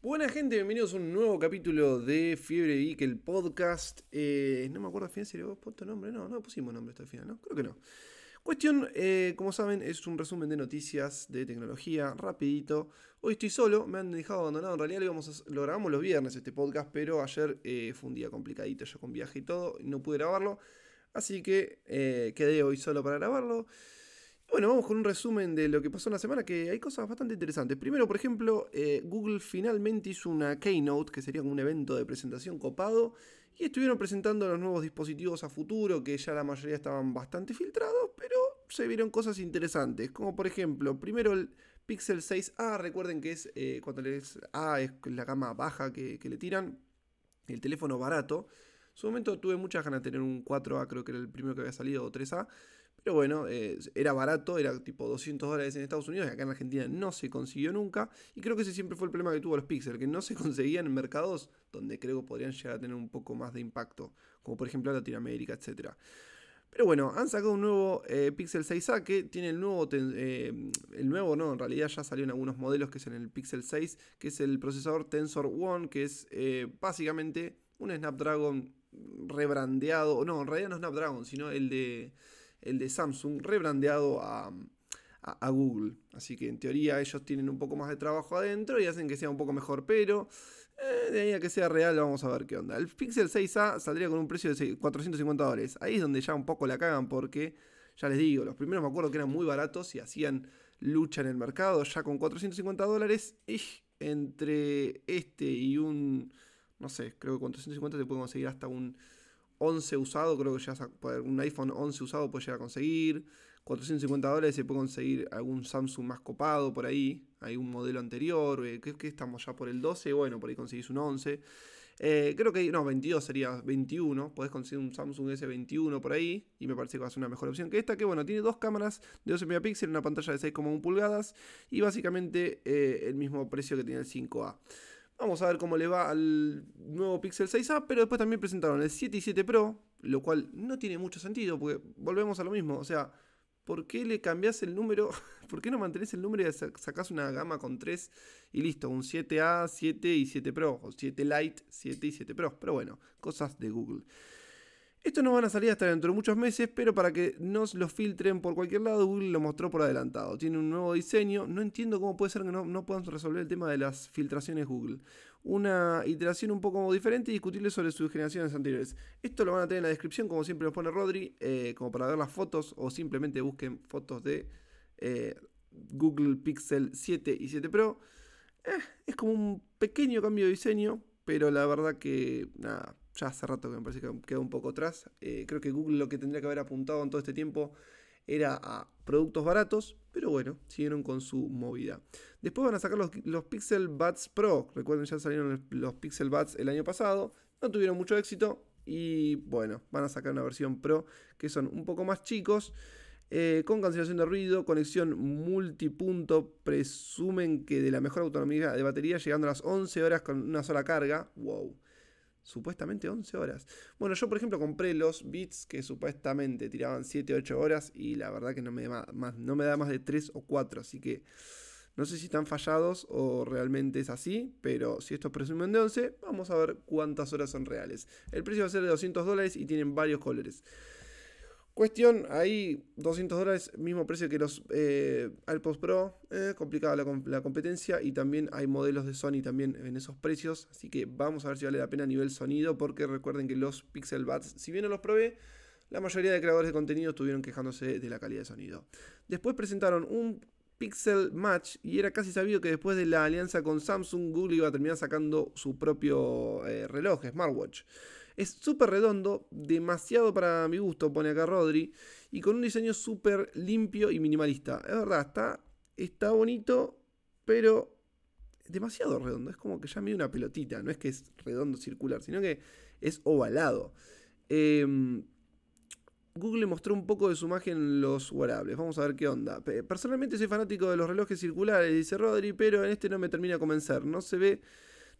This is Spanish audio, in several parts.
Buena gente, bienvenidos a un nuevo capítulo de Fiebre Geek, el podcast. Eh, no me acuerdo al final si le puesto nombre. No, no pusimos nombre hasta el final, ¿no? Creo que no. Cuestión, eh, como saben, es un resumen de noticias de tecnología, rapidito. Hoy estoy solo, me han dejado abandonado. En realidad lo, íbamos a- lo grabamos los viernes este podcast, pero ayer eh, fue un día complicadito, yo con viaje y todo, y no pude grabarlo. Así que eh, quedé hoy solo para grabarlo. Bueno, vamos con un resumen de lo que pasó en la semana, que hay cosas bastante interesantes. Primero, por ejemplo, eh, Google finalmente hizo una Keynote, que sería un evento de presentación copado, y estuvieron presentando los nuevos dispositivos a futuro, que ya la mayoría estaban bastante filtrados, pero se vieron cosas interesantes, como por ejemplo, primero el Pixel 6a, recuerden que es eh, cuando les A es la gama baja que, que le tiran, el teléfono barato. En su momento tuve muchas ganas de tener un 4A, creo que era el primero que había salido, o 3A. Pero bueno, eh, era barato, era tipo 200 dólares en Estados Unidos y acá en Argentina no se consiguió nunca. Y creo que ese siempre fue el problema que tuvo los Pixel, que no se conseguían en mercados donde creo que podrían llegar a tener un poco más de impacto, como por ejemplo Latinoamérica, etc. Pero bueno, han sacado un nuevo eh, Pixel 6a que tiene el nuevo, eh, el nuevo, no, en realidad ya salió en algunos modelos que es en el Pixel 6, que es el procesador Tensor One, que es eh, básicamente un Snapdragon rebrandeado, no, en realidad no Snapdragon, sino el de, el de Samsung, rebrandeado a, a, a Google. Así que en teoría ellos tienen un poco más de trabajo adentro y hacen que sea un poco mejor, pero eh, de ahí a que sea real vamos a ver qué onda. El Pixel 6a saldría con un precio de seis- 450 dólares. Ahí es donde ya un poco la cagan porque, ya les digo, los primeros me acuerdo que eran muy baratos y hacían lucha en el mercado. Ya con 450 dólares, y entre este y un, no sé, creo que 450 te puede conseguir hasta un 11 usado, creo que ya un iPhone 11 usado puede llegar a conseguir. 450 dólares se puede conseguir algún Samsung más copado por ahí. Hay un modelo anterior. eh, que, que estamos ya por el 12. Bueno, por ahí conseguís un 11. Eh, creo que no, 22 sería 21. Podés conseguir un Samsung S21 por ahí. Y me parece que va a ser una mejor opción que esta. Que bueno, tiene dos cámaras de 12 megapíxeles, una pantalla de 6,1 pulgadas. Y básicamente eh, el mismo precio que tiene el 5A. Vamos a ver cómo le va al nuevo Pixel 6a, pero después también presentaron el 7 y 7 Pro, lo cual no tiene mucho sentido, porque volvemos a lo mismo, o sea, ¿por qué le cambias el número? ¿Por qué no mantenés el número y sac- sacás una gama con 3 y listo? Un 7A, 7 y 7 Pro, o 7 Lite, 7 y 7 Pro, pero bueno, cosas de Google. Estos no van a salir hasta dentro de muchos meses, pero para que no los filtren por cualquier lado, Google lo mostró por adelantado. Tiene un nuevo diseño. No entiendo cómo puede ser que no, no puedan resolver el tema de las filtraciones Google. Una iteración un poco diferente y discutible sobre sus generaciones anteriores. Esto lo van a tener en la descripción, como siempre lo pone Rodri, eh, como para ver las fotos o simplemente busquen fotos de eh, Google Pixel 7 y 7 Pro. Eh, es como un pequeño cambio de diseño, pero la verdad que nada, ya hace rato que me parece que queda un poco atrás. Eh, creo que Google lo que tendría que haber apuntado en todo este tiempo era a productos baratos, pero bueno, siguieron con su movida. Después van a sacar los, los Pixel Buds Pro. Recuerden, ya salieron los Pixel Buds el año pasado, no tuvieron mucho éxito. Y bueno, van a sacar una versión Pro que son un poco más chicos. Eh, con cancelación de ruido, conexión multipunto, presumen que de la mejor autonomía de batería, llegando a las 11 horas con una sola carga. Wow. Supuestamente 11 horas. Bueno, yo por ejemplo compré los Beats que supuestamente tiraban 7, 8 horas y la verdad que no me, da más, no me da más de 3 o 4. Así que no sé si están fallados o realmente es así, pero si estos presumen de 11, vamos a ver cuántas horas son reales. El precio va a ser de 200 dólares y tienen varios colores. Cuestión, ahí 200 dólares, mismo precio que los eh, AirPods Pro, eh, complicada la, la competencia y también hay modelos de Sony también en esos precios, así que vamos a ver si vale la pena a nivel sonido, porque recuerden que los Pixel Buds, si bien no los probé, la mayoría de creadores de contenido estuvieron quejándose de la calidad de sonido. Después presentaron un Pixel Match y era casi sabido que después de la alianza con Samsung, Google iba a terminar sacando su propio eh, reloj, smartwatch. Es súper redondo, demasiado para mi gusto, pone acá Rodri, y con un diseño súper limpio y minimalista. Es verdad, está, está bonito, pero demasiado redondo. Es como que ya mide una pelotita, no es que es redondo circular, sino que es ovalado. Em, Google mostró un poco de su imagen en los wearables. Vamos a ver qué onda. Pe- Personalmente soy fanático de los relojes circulares, dice Rodri, pero en este no me termina de convencer. No se ve,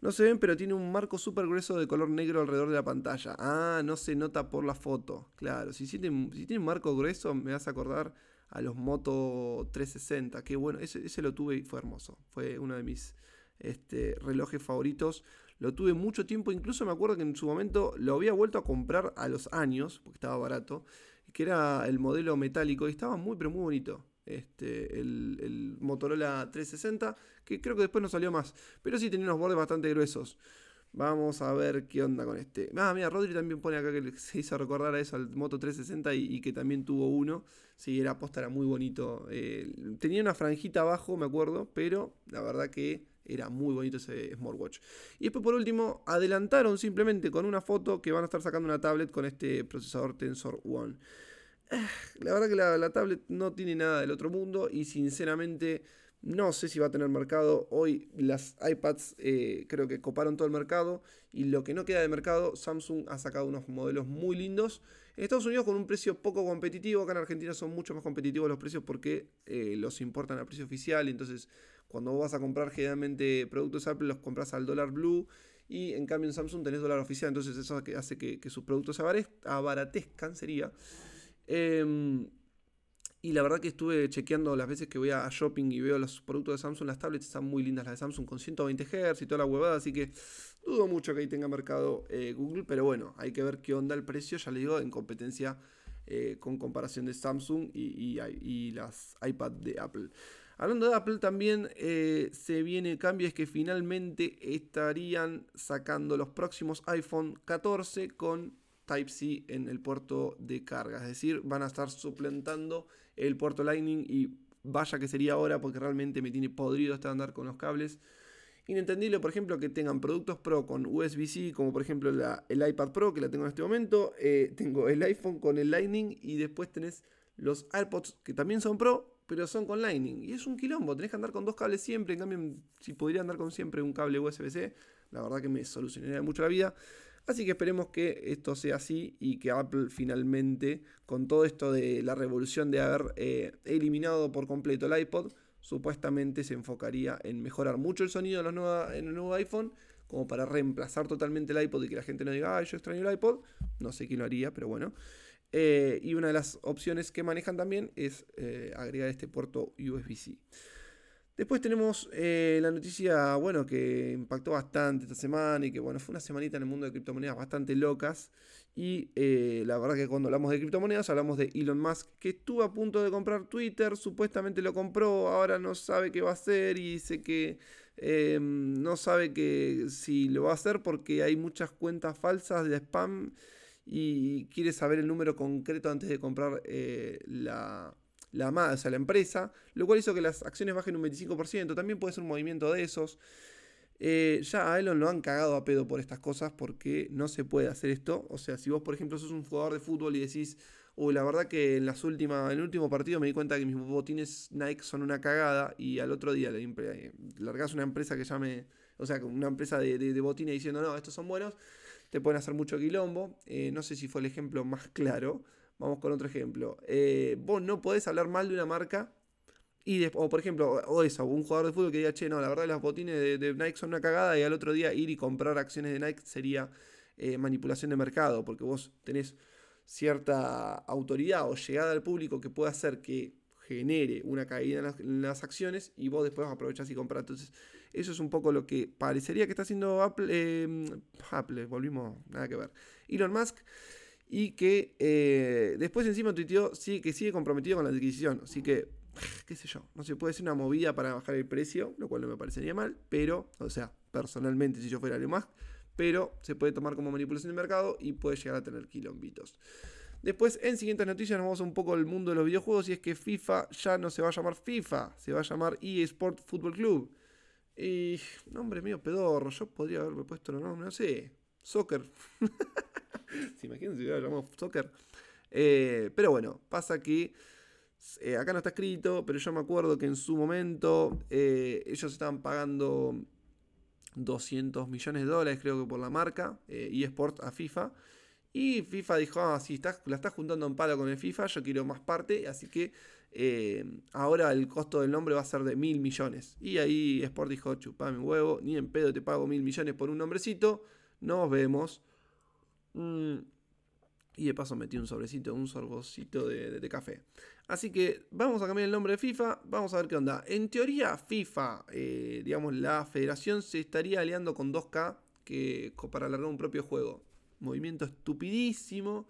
no se ven, pero tiene un marco súper grueso de color negro alrededor de la pantalla. Ah, no se nota por la foto. Claro, si tiene, si tiene un marco grueso, me vas a acordar a los Moto 360. Qué bueno, ese, ese lo tuve y fue hermoso. Fue uno de mis este, relojes favoritos. Lo tuve mucho tiempo, incluso me acuerdo que en su momento lo había vuelto a comprar a los años, porque estaba barato, que era el modelo metálico y estaba muy, pero muy bonito. Este, el, el Motorola 360, que creo que después no salió más, pero sí tenía unos bordes bastante gruesos. Vamos a ver qué onda con este. Ah, mira, Rodri también pone acá que se hizo recordar a eso, al Moto 360 y, que también tuvo uno. Sí, era posta, era muy bonito. Eh, tenía una franjita abajo, me acuerdo, pero la verdad que era muy bonito ese smartwatch. Y después por último, adelantaron simplemente con una foto que van a estar sacando una tablet con este procesador Tensor One. La verdad que la, la tablet no tiene nada del otro mundo y sinceramente no sé si va a tener mercado. Hoy las iPads eh, creo que coparon todo el mercado. Y lo que no queda de mercado, Samsung ha sacado unos modelos muy lindos. En Estados Unidos con un precio poco competitivo. Acá en Argentina son mucho más competitivos los precios porque eh, los importan a precio oficial. Entonces cuando vos vas a comprar generalmente productos Apple los compras al dólar blue. Y en cambio en Samsung tenés dólar oficial. Entonces eso hace que, sus productos se abaratezcan sería. Em, y la verdad que estuve chequeando las veces que voy a shopping y veo los productos de Samsung, las tablets están muy lindas las de Samsung con 120 Hz y toda la huevada, así que dudo mucho que ahí tenga mercado eh, Google, pero bueno, hay que ver qué onda el precio, ya le digo, en competencia eh, con comparación de Samsung y, las iPad de Apple. Hablando de Apple también eh, se viene el cambio, es que finalmente estarían sacando los próximos iPhone 14 con Type-C en el puerto de carga. Es decir, van a estar suplantando el puerto Lightning y vaya que sería ahora porque realmente me tiene podrido estar andar con los cables. Inentendible, por ejemplo, que tengan productos Pro con USB-C, como por ejemplo el iPad Pro, que la tengo en este momento. Eh, tengo el iPhone con el Lightning y después tenés los AirPods, que también son Pro, pero son con Lightning. Y es un quilombo, tenés que andar con dos cables siempre. En cambio, si podría andar con siempre un cable USB-C, la verdad que me solucionaría mucho la vida. Así que esperemos que esto sea así y que Apple finalmente, con todo esto de la revolución de haber eh, eliminado por completo el iPod, supuestamente se enfocaría en mejorar mucho el sonido en, el nuevo iPhone, como para reemplazar totalmente el iPod y que la gente no diga, ay, yo extraño el iPod. No sé quién lo haría, pero bueno. Eh, y una de las opciones que manejan también es eh, agregar este puerto USB-C. Después tenemos eh, la noticia, bueno, que impactó bastante esta semana y que, bueno, fue una semanita en el mundo de criptomonedas bastante locas. Y eh, la verdad que cuando hablamos de criptomonedas hablamos de Elon Musk, que estuvo a punto de comprar Twitter, supuestamente lo compró, ahora no sabe qué va a hacer y dice que em, no sabe que si lo va a hacer porque hay muchas cuentas falsas de spam y quiere saber el número concreto antes de comprar eh, la la, o sea, la empresa, lo cual hizo que las acciones bajen un 25%, también puede ser un movimiento de esos. Eh, ya a Elon lo han cagado a pedo por estas cosas porque no se puede hacer esto. O sea, si vos, por ejemplo, sos un jugador de fútbol y decís, uy, la verdad que en, las últimas, en el último partido me di cuenta que mis botines Nike son una cagada y al otro día le eh, largás una empresa que llame, o sea, una empresa de, botines diciendo, no, estos son buenos, te pueden hacer mucho quilombo. Eh, no sé si fue el ejemplo más claro. Vamos con otro ejemplo. Eh, vos no podés hablar mal de una marca. Y o por ejemplo, o eso, un jugador de fútbol que diga, che, no, la verdad las botines de, Nike son una cagada y al otro día ir y comprar acciones de Nike sería eh, manipulación de mercado, porque vos tenés cierta autoridad o llegada al público que puede hacer que genere una caída en las, acciones y vos después aprovechás y compras. Entonces, eso es un poco lo que parecería que está haciendo Apple. Eh, Apple, volvimos, nada que ver. Elon Musk y que eh, después encima tuiteó sí, que sigue comprometido con la adquisición. Así que, qué sé yo, no se puede hacer una movida para bajar el precio, lo cual no me parecería mal, pero, o sea, personalmente si yo fuera Elon Musk, pero se puede tomar como manipulación de mercado y puede llegar a tener quilombitos. Después, en siguientes noticias, nos vamos un poco al mundo de los videojuegos y es que FIFA ya no se va a llamar FIFA, se va a llamar eSport Football Club. Y, nombre mío pedorro, yo podría haberme puesto el nombre, no sé, soccer. ¿Se imaginan si hubiera llamado soccer? Eh, pero bueno, pasa que eh, acá no está escrito, pero yo me acuerdo que en su momento eh, ellos estaban pagando 200 millones de dólares, creo que por la marca, eSport a FIFA. Y FIFA dijo, ah, si estás, la estás juntando en palo con el FIFA, yo quiero más parte, así que ahora el costo del nombre va a ser de mil millones. Y ahí Sport dijo, chupame huevo, ni en pedo te pago mil millones por un nombrecito, nos vemos. Mm, Y de paso metí un sobrecito, un sorbocito de, café. Así que vamos a cambiar el nombre de FIFA, vamos a ver qué onda. En teoría, FIFA, eh, digamos, la federación se estaría aliando con 2K que, para alargar un propio juego. Movimiento estupidísimo.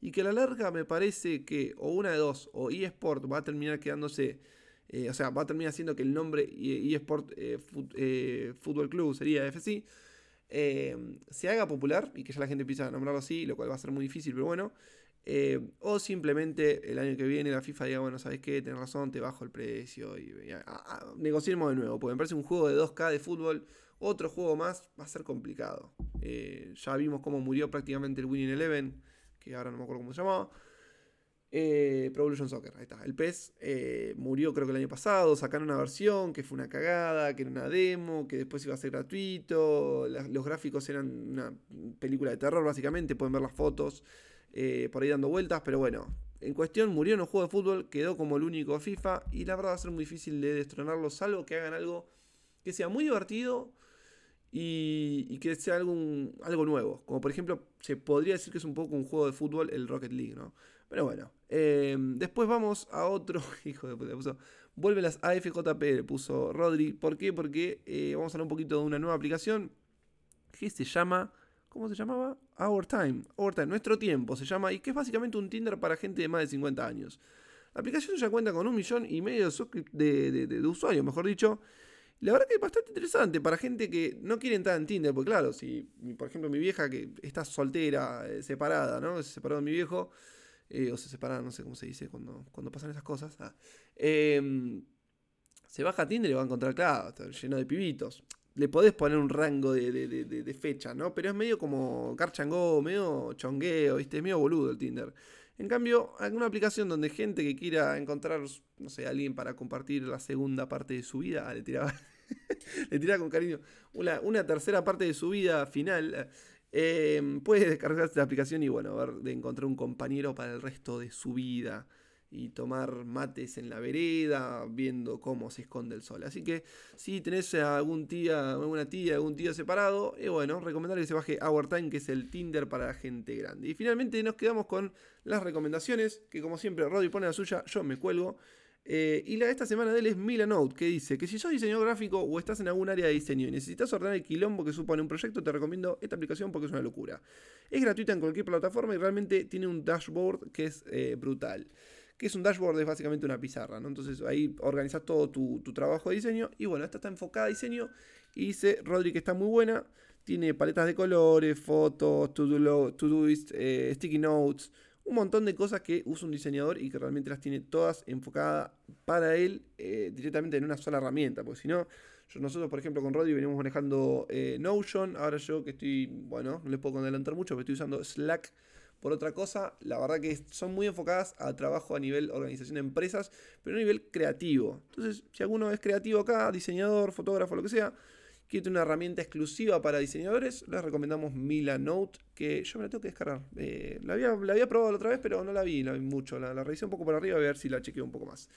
Y que a la larga me parece que o una de dos, o eSport va a terminar quedándose, eh, o sea, va a terminar siendo que el nombre eSport eh, Fútbol Club sería FC Em, se haga popular y que ya la gente empiece a nombrarlo así, lo cual va a ser muy difícil, pero bueno. Em, o simplemente el año que viene la FIFA diga, bueno, ¿sabes qué? Tienes razón, te bajo el precio y, negociemos de nuevo, porque me parece un juego de 2K de fútbol, otro juego más, va a ser complicado. Eh, ya vimos cómo murió prácticamente el Winning Eleven, que ahora no me acuerdo cómo se llamaba. Eh, Pro Evolution Soccer, ahí está. El PES eh, murió creo que el año pasado, sacaron una versión que fue una cagada, que era una demo, que después iba a ser gratuito, los gráficos eran una película de terror básicamente, pueden ver las fotos eh, por ahí dando vueltas, pero bueno, en cuestión murió en un juego de fútbol, quedó como el único FIFA y la verdad va a ser muy difícil de destronarlo, salvo que hagan algo que sea muy divertido y, que sea algo, algo nuevo, como por ejemplo se podría decir que es un poco un juego de fútbol el Rocket League, ¿no? Pero bueno, em, después vamos a otro. Hijo de puta, puso. Vuelve las AFJP, puso Rodri. ¿Por qué? Porque eh, vamos a hablar un poquito de una nueva aplicación que se llama. ¿Cómo se llamaba? Our Time. Our Time, nuestro tiempo se llama. Y que es básicamente un Tinder para gente de más de 50 años. La aplicación ya cuenta con un millón y medio de, de, usuarios, mejor dicho. La verdad que es bastante interesante para gente que no quiere entrar en Tinder, porque claro, si por ejemplo mi vieja que está soltera, eh, separada, ¿no? Se separó de mi viejo, eh, o se separan, no sé cómo se dice cuando, cuando pasan esas cosas. Ah, em, se baja a Tinder y va a encontrar, claro, está lleno de pibitos. Le podés poner un rango de, fecha, ¿no? Pero es medio como carchangó, medio chongueo, ¿viste? Es medio boludo el Tinder. En cambio, alguna aplicación donde gente que quiera encontrar, no sé, alguien para compartir la segunda parte de su vida, le tiraba, le tiraba con cariño, una, una tercera parte de su vida final, eh, puedes descargarse la aplicación y bueno, ver de encontrar un compañero para el resto de su vida y tomar mates en la vereda viendo cómo se esconde el sol. Así que si tenés algún tía, alguna tía, algún tío separado, y bueno, recomendar que se baje Our Time, que es el Tinder para gente grande. Y finalmente nos quedamos con las recomendaciones, que como siempre Rodri pone la suya, yo me cuelgo. Eh, y la de esta semana de él es Milanote, que dice que si sos diseñador gráfico o estás en algún área de diseño y necesitas ordenar el quilombo que supone un proyecto, te recomiendo esta aplicación porque es una locura. Es gratuita en cualquier plataforma y realmente tiene un dashboard que es eh, brutal. Que es un dashboard, es básicamente una pizarra, ¿no? Entonces ahí organizas todo tu, trabajo de diseño. Y bueno, esta está enfocada a diseño. Y dice Rodri que está muy buena. Tiene paletas de colores, fotos, to-do-list, eh, sticky notes un montón de cosas que usa un diseñador y que realmente las tiene todas enfocadas para él eh, directamente en una sola herramienta. Porque si no, nosotros, por ejemplo, con Rodri venimos manejando eh, Notion. Ahora yo que estoy, bueno, no les puedo adelantar mucho, pero estoy usando Slack por otra cosa. La verdad que son muy enfocadas a trabajo a nivel organización de empresas, pero a nivel creativo. Entonces, si alguno es creativo acá, diseñador, fotógrafo, lo que sea, quiere una herramienta exclusiva para diseñadores, les recomendamos Mila Note, que yo me la tengo que descargar. Eh, la, había, la, había, probado la otra vez, pero no la vi, la vi mucho. La, la revisé un poco por arriba a ver si la chequeo un poco más.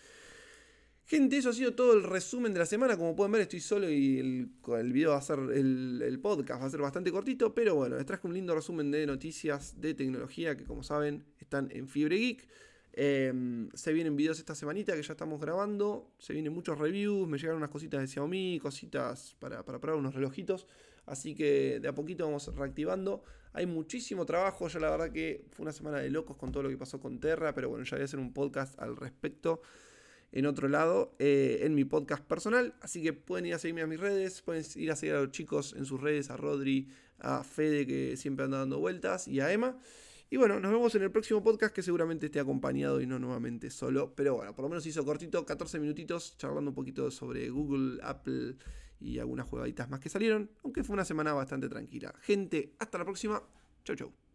Gente, eso ha sido todo el resumen de la semana. Como pueden ver, estoy solo y el, el video va a ser, el, el, podcast va a ser bastante cortito. Pero bueno, les traje un lindo resumen de noticias de tecnología que, como saben, están en Fibre Geek. Em, se vienen videos esta semanita que ya estamos grabando. Se vienen muchos reviews. Me llegaron unas cositas de Xiaomi, cositas para, para probar unos relojitos. Así que de a poquito vamos reactivando. Hay muchísimo trabajo. Ya la verdad que fue una semana de locos con todo lo que pasó con Terra. Pero bueno, ya voy a hacer un podcast al respecto en otro lado, eh, en mi podcast personal. Así que pueden ir a seguirme a mis redes. Pueden ir a seguir a los chicos en sus redes. A Rodri, a Fede que siempre anda dando vueltas. Y a Emma. Y bueno, nos vemos en el próximo podcast que seguramente esté acompañado y no nuevamente solo. Pero bueno, por lo menos hizo cortito, 14 minutitos, charlando un poquito sobre Google, Apple y algunas jugaditas más que salieron. Aunque fue una semana bastante tranquila. Gente, hasta la próxima. Chau, chau.